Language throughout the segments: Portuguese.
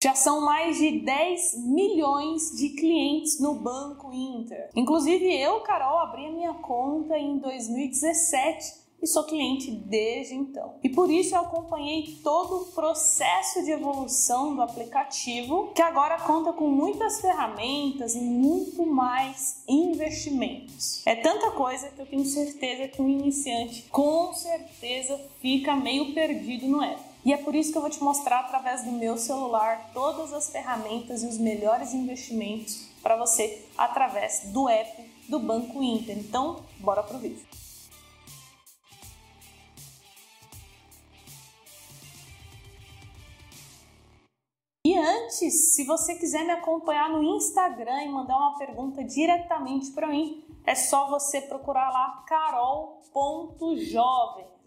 Já são mais de 10 milhões de clientes no Banco Inter. Inclusive eu, Carol, abri a minha conta em 2017 e sou cliente desde então. E por isso eu acompanhei todo o processo de evolução do aplicativo, que agora conta com muitas ferramentas e muito mais investimentos. É tanta coisa que eu tenho certeza que um iniciante com certeza fica meio perdido no app. E é por isso que eu vou te mostrar através do meu celular todas as ferramentas e os melhores investimentos para você através do app do Banco Inter. Então, bora pro vídeo. E antes, se você quiser me acompanhar no Instagram e mandar uma pergunta diretamente para mim, é só você procurar lá carol.jovem.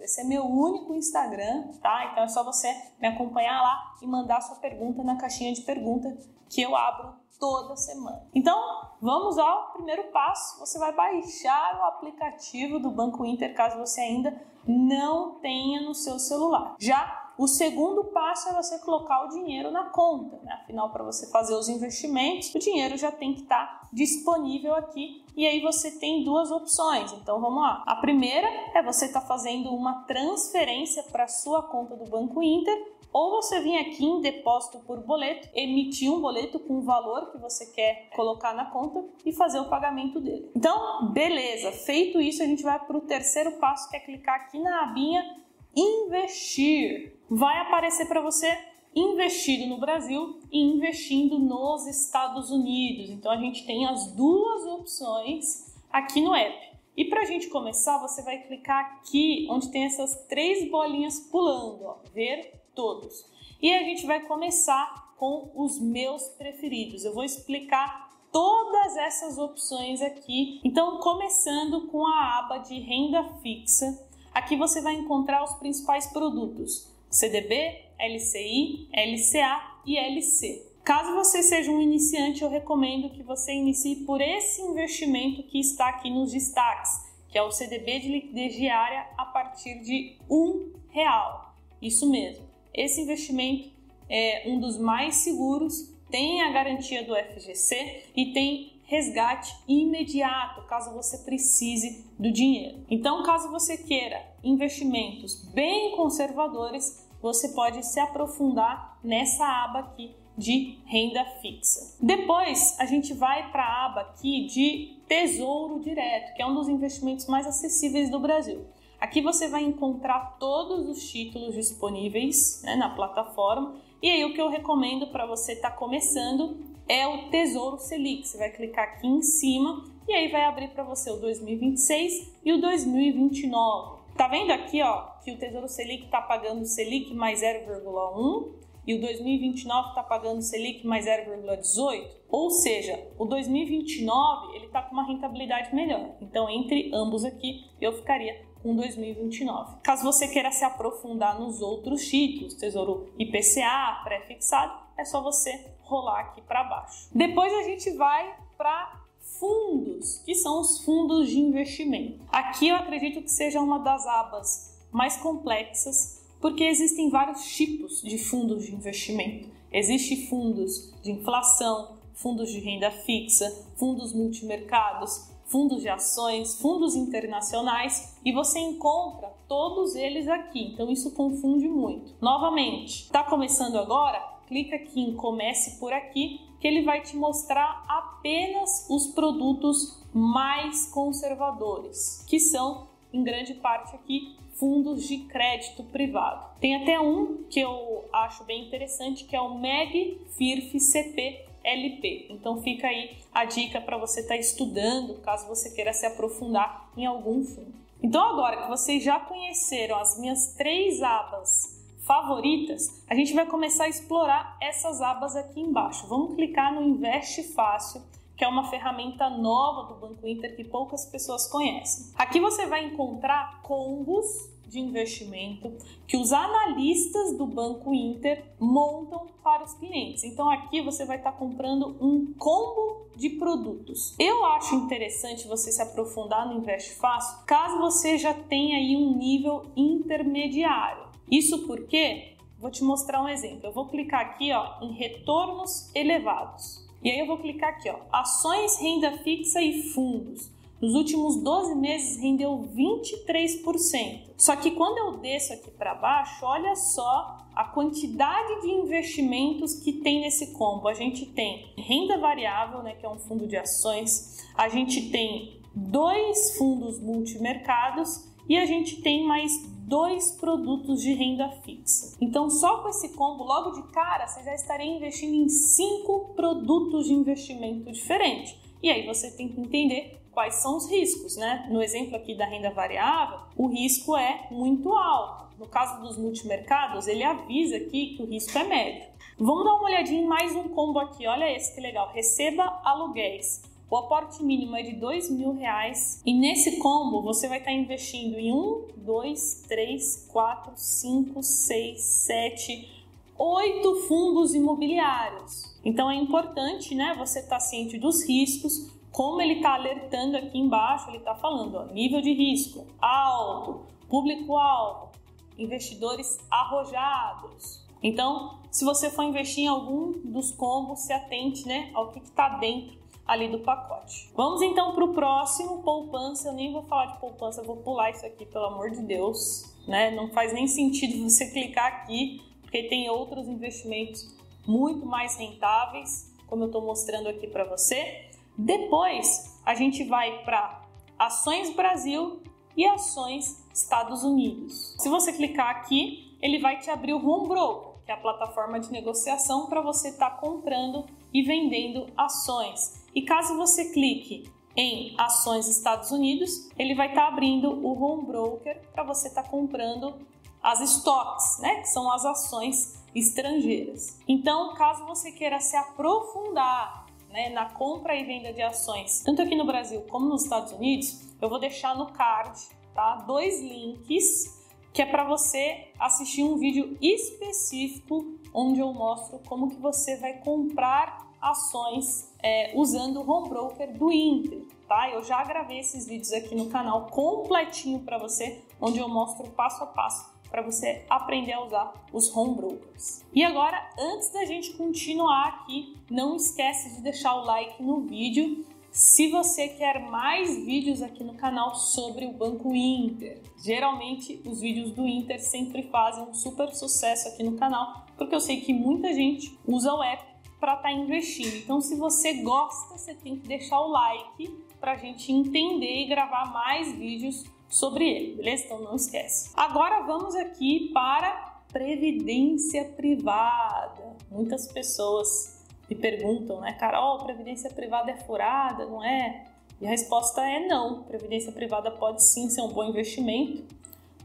Esse é meu único Instagram, tá? Então é só você me acompanhar lá e mandar sua pergunta na caixinha de pergunta que eu abro toda semana. Então, vamos ao primeiro passo. Você vai baixar o aplicativo do Banco Inter caso você ainda não tenha no seu celular. Já o segundo passo é você colocar o dinheiro na conta, né? afinal, para você fazer os investimentos, o dinheiro já tem que estar tá disponível aqui e aí você tem duas opções. Então vamos lá. A primeira é você estar tá fazendo uma transferência para sua conta do Banco Inter ou você vir aqui em depósito por boleto, emitir um boleto com o valor que você quer colocar na conta e fazer o pagamento dele. Então, beleza, feito isso, a gente vai para o terceiro passo, que é clicar aqui na abinha investir. Vai aparecer para você investido no Brasil e investindo nos Estados Unidos. Então a gente tem as duas opções aqui no app. E para a gente começar, você vai clicar aqui onde tem essas três bolinhas pulando, ó, ver todos. E a gente vai começar com os meus preferidos. Eu vou explicar todas essas opções aqui. Então, começando com a aba de renda fixa, Aqui você vai encontrar os principais produtos: CDB, LCI, LCA e LC. Caso você seja um iniciante, eu recomendo que você inicie por esse investimento que está aqui nos destaques, que é o CDB de liquidez diária a partir de um real. Isso mesmo. Esse investimento é um dos mais seguros, tem a garantia do FGC e tem resgate imediato, caso você precise do dinheiro. Então, caso você queira investimentos bem conservadores, você pode se aprofundar nessa aba aqui de renda fixa. Depois, a gente vai para a aba aqui de Tesouro Direto, que é um dos investimentos mais acessíveis do Brasil. Aqui você vai encontrar todos os títulos disponíveis né, na plataforma. E aí o que eu recomendo para você estar tá começando é o Tesouro Selic. Você vai clicar aqui em cima e aí vai abrir para você o 2026 e o 2029. Tá vendo aqui, ó, que o Tesouro Selic está pagando Selic mais 0,1 e o 2029 está pagando Selic mais 0,18? Ou seja, o 2029 ele está com uma rentabilidade melhor. Então, entre ambos aqui, eu ficaria com 2029. Caso você queira se aprofundar nos outros títulos, Tesouro IPCA, pré-fixado, é só você rolar aqui para baixo. Depois a gente vai para fundos, que são os fundos de investimento. Aqui eu acredito que seja uma das abas mais complexas, porque existem vários tipos de fundos de investimento. Existem fundos de inflação, fundos de renda fixa, fundos multimercados, fundos de ações, fundos internacionais e você encontra todos eles aqui. Então isso confunde muito. Novamente, está começando agora? clica aqui em comece por aqui, que ele vai te mostrar apenas os produtos mais conservadores, que são em grande parte aqui fundos de crédito privado. Tem até um que eu acho bem interessante, que é o MEG FIRF CP LP. Então fica aí a dica para você estar tá estudando, caso você queira se aprofundar em algum fundo. Então agora que vocês já conheceram as minhas três abas favoritas, a gente vai começar a explorar essas abas aqui embaixo. Vamos clicar no Investe Fácil, que é uma ferramenta nova do Banco Inter que poucas pessoas conhecem. Aqui você vai encontrar combos de investimento que os analistas do Banco Inter montam para os clientes. Então aqui você vai estar comprando um combo de produtos. Eu acho interessante você se aprofundar no Investe Fácil, caso você já tenha aí um nível intermediário. Isso porque vou te mostrar um exemplo. Eu vou clicar aqui ó, em retornos elevados. E aí eu vou clicar aqui, ó, ações, renda fixa e fundos. Nos últimos 12 meses rendeu 23%. Só que quando eu desço aqui para baixo, olha só a quantidade de investimentos que tem nesse combo. A gente tem renda variável, né, que é um fundo de ações, a gente tem dois fundos multimercados e a gente tem mais dois produtos de renda fixa. Então, só com esse combo, logo de cara, você já estaria investindo em cinco produtos de investimento diferentes. E aí você tem que entender quais são os riscos, né? No exemplo aqui da renda variável, o risco é muito alto. No caso dos multimercados, ele avisa aqui que o risco é médio. Vamos dar uma olhadinha em mais um combo aqui. Olha esse que legal. Receba aluguéis. O aporte mínimo é de dois mil reais e nesse combo você vai estar investindo em um, dois, três, quatro, cinco, seis, sete, oito fundos imobiliários. Então é importante, né, você estar ciente dos riscos, como ele está alertando aqui embaixo, ele está falando, ó, nível de risco alto, público-alvo, investidores arrojados. Então, se você for investir em algum dos combos, se atente né, ao que está dentro ali do pacote. Vamos então para o próximo, poupança. Eu nem vou falar de poupança, vou pular isso aqui, pelo amor de Deus. Né? Não faz nem sentido você clicar aqui, porque tem outros investimentos muito mais rentáveis, como eu estou mostrando aqui para você. Depois, a gente vai para Ações Brasil e Ações Estados Unidos. Se você clicar aqui, ele vai te abrir o Home Broker, que é a plataforma de negociação para você estar tá comprando e vendendo ações. E caso você clique em ações Estados Unidos, ele vai estar tá abrindo o home broker para você estar tá comprando as stocks, né, que são as ações estrangeiras. Então, caso você queira se aprofundar né, na compra e venda de ações, tanto aqui no Brasil como nos Estados Unidos, eu vou deixar no card, tá, dois links que é para você assistir um vídeo específico onde eu mostro como que você vai comprar ações é, usando o home broker do Inter, tá? Eu já gravei esses vídeos aqui no canal completinho para você, onde eu mostro passo a passo para você aprender a usar os home brokers. E agora, antes da gente continuar aqui, não esquece de deixar o like no vídeo se você quer mais vídeos aqui no canal sobre o Banco Inter. Geralmente os vídeos do Inter sempre fazem um super sucesso aqui no canal, porque eu sei que muita gente usa o app para estar tá investindo. Então, se você gosta, você tem que deixar o like para a gente entender e gravar mais vídeos sobre ele, beleza? Então não esquece. Agora vamos aqui para previdência privada. Muitas pessoas me perguntam, né, Carol, previdência privada é furada, não é? E a resposta é não. Previdência privada pode sim ser um bom investimento,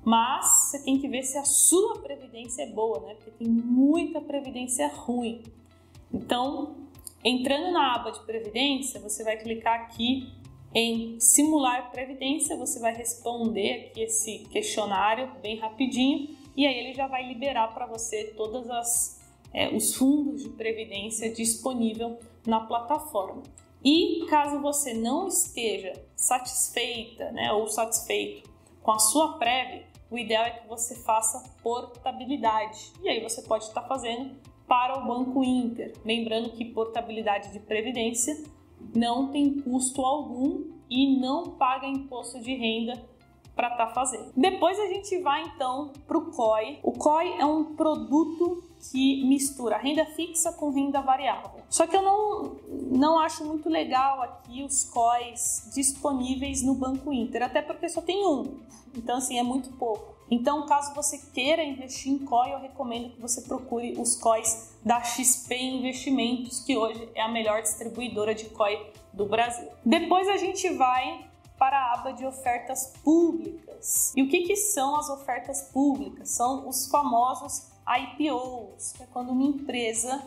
mas você tem que ver se a sua previdência é boa, né? Porque tem muita previdência ruim. Então, entrando na aba de previdência, você vai clicar aqui em simular previdência, você vai responder aqui esse questionário bem rapidinho e aí ele já vai liberar para você todas as é, os fundos de previdência disponível na plataforma. E caso você não esteja satisfeita, né, ou satisfeito com a sua prévia, o ideal é que você faça portabilidade. E aí você pode estar fazendo para o Banco Inter. Lembrando que portabilidade de previdência não tem custo algum e não paga imposto de renda para estar tá fazendo. Depois a gente vai então para o COI. O COI é um produto que mistura renda fixa com renda variável. Só que eu não, não acho muito legal aqui os COIs disponíveis no Banco Inter, até porque só tem um. Então, assim, é muito pouco. Então, caso você queira investir em COI, eu recomendo que você procure os COIs da XP Investimentos, que hoje é a melhor distribuidora de COI do Brasil. Depois a gente vai para a aba de ofertas públicas. E o que, que são as ofertas públicas? São os famosos IPOs, que é quando uma empresa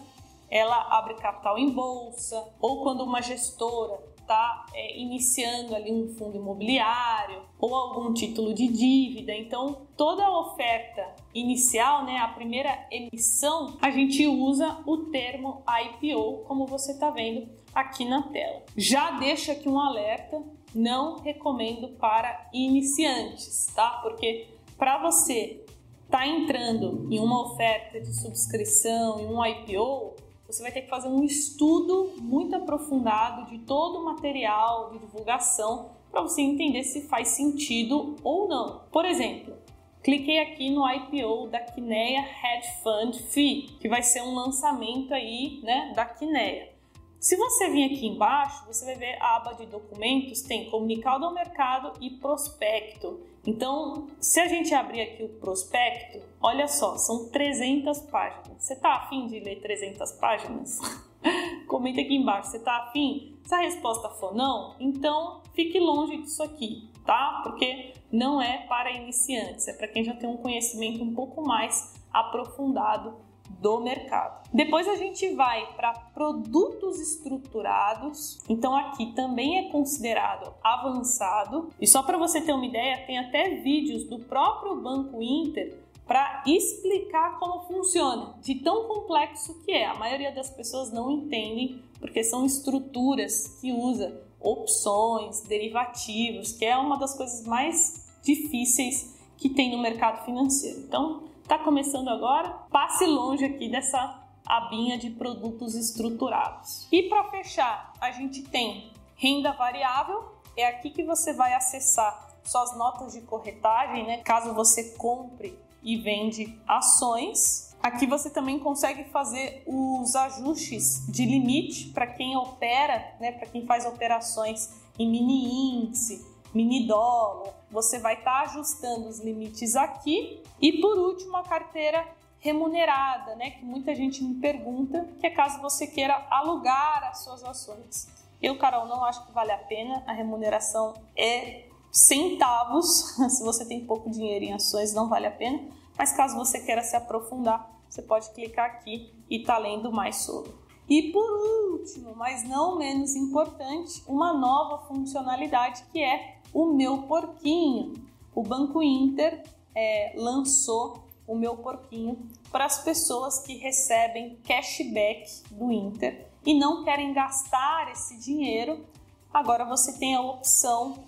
ela abre capital em bolsa ou quando uma gestora está é, iniciando ali um fundo imobiliário ou algum título de dívida. Então, toda a oferta inicial, né, a primeira emissão, a gente usa o termo IPO, como você está vendo aqui na tela. Já deixo aqui um alerta, não recomendo para iniciantes, tá? Porque para você está entrando em uma oferta de subscrição, em um IPO, você vai ter que fazer um estudo muito aprofundado de todo o material de divulgação para você entender se faz sentido ou não. Por exemplo, cliquei aqui no IPO da Kinea Hedge Fund Fee, que vai ser um lançamento aí, né, da Kinea. Se você vir aqui embaixo, você vai ver a aba de documentos, tem comunicado ao mercado e prospecto. Então, se a gente abrir aqui o prospecto, olha só, são 300 páginas. Você está afim de ler 300 páginas? Comenta aqui embaixo, você está afim? Se a resposta for não, então fique longe disso aqui, tá? Porque não é para iniciantes, é para quem já tem um conhecimento um pouco mais aprofundado do mercado. Depois a gente vai para produtos estruturados. Então aqui também é considerado avançado. E só para você ter uma ideia, tem até vídeos do próprio Banco Inter para explicar como funciona, de tão complexo que é. A maioria das pessoas não entendem porque são estruturas que usa opções, derivativos, que é uma das coisas mais difíceis que tem no mercado financeiro. Então, Está começando agora? Passe longe aqui dessa abinha de produtos estruturados. E para fechar, a gente tem renda variável, é aqui que você vai acessar suas notas de corretagem, né? Caso você compre e vende ações. Aqui você também consegue fazer os ajustes de limite para quem opera, né? Para quem faz operações em mini índice, mini dólar. Você vai estar tá ajustando os limites aqui. E por último, a carteira remunerada, né? Que muita gente me pergunta, que é caso você queira alugar as suas ações. Eu, Carol, não acho que vale a pena. A remuneração é centavos. Se você tem pouco dinheiro em ações, não vale a pena. Mas caso você queira se aprofundar, você pode clicar aqui e tá lendo mais sobre. E por último, mas não menos importante, uma nova funcionalidade que é o meu porquinho. O Banco Inter é, lançou o meu porquinho para as pessoas que recebem cashback do Inter e não querem gastar esse dinheiro. Agora você tem a opção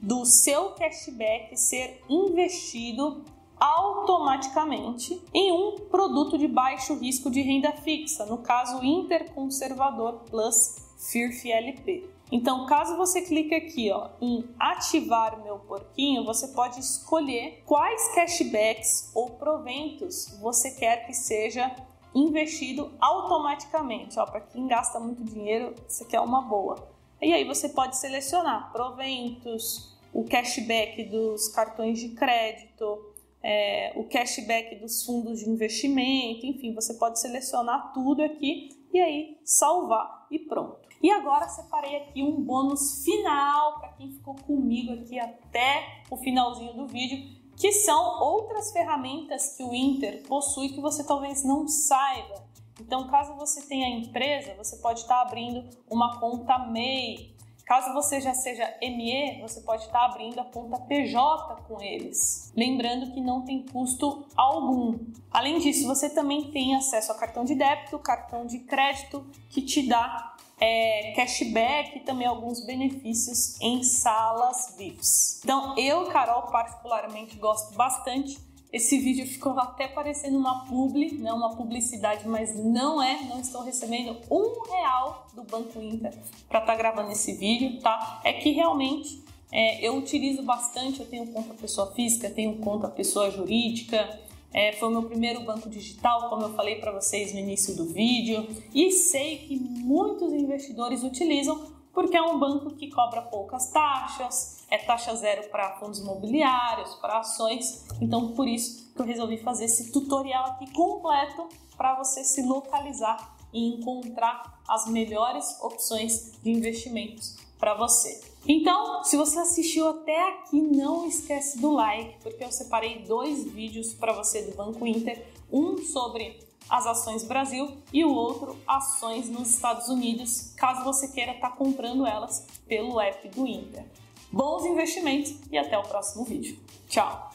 do seu cashback ser investido automaticamente em um produto de baixo risco de renda fixa, no caso Interconservador Plus FIRF LP. Então, caso você clique aqui ó, em ativar meu porquinho, você pode escolher quais cashbacks ou proventos você quer que seja investido automaticamente. Para quem gasta muito dinheiro, isso aqui é uma boa. E aí você pode selecionar proventos, o cashback dos cartões de crédito, é, o cashback dos fundos de investimento, enfim, você pode selecionar tudo aqui e aí salvar e pronto. E agora separei aqui um bônus final para quem ficou comigo aqui até o finalzinho do vídeo, que são outras ferramentas que o Inter possui que você talvez não saiba. Então, caso você tenha empresa, você pode estar abrindo uma conta MEI, Caso você já seja ME, você pode estar abrindo a conta PJ com eles. Lembrando que não tem custo algum. Além disso, você também tem acesso a cartão de débito, cartão de crédito, que te dá é, cashback e também alguns benefícios em salas VIPs. Então, eu, Carol, particularmente gosto bastante esse vídeo ficou até parecendo uma publi, né, uma publicidade, mas não é. Não estou recebendo um real do Banco Inter para estar tá gravando esse vídeo, tá? É que realmente é, eu utilizo bastante. Eu tenho conta pessoa física, tenho conta pessoa jurídica. É, foi o meu primeiro banco digital, como eu falei para vocês no início do vídeo, e sei que muitos investidores utilizam porque é um banco que cobra poucas taxas, é taxa zero para fundos imobiliários, para ações. Então, por isso que eu resolvi fazer esse tutorial aqui completo para você se localizar e encontrar as melhores opções de investimentos para você. Então, se você assistiu até aqui, não esquece do like, porque eu separei dois vídeos para você do Banco Inter, um sobre as ações Brasil e o outro ações nos Estados Unidos, caso você queira estar tá comprando elas pelo app do Inter. Bons investimentos e até o próximo vídeo. Tchau!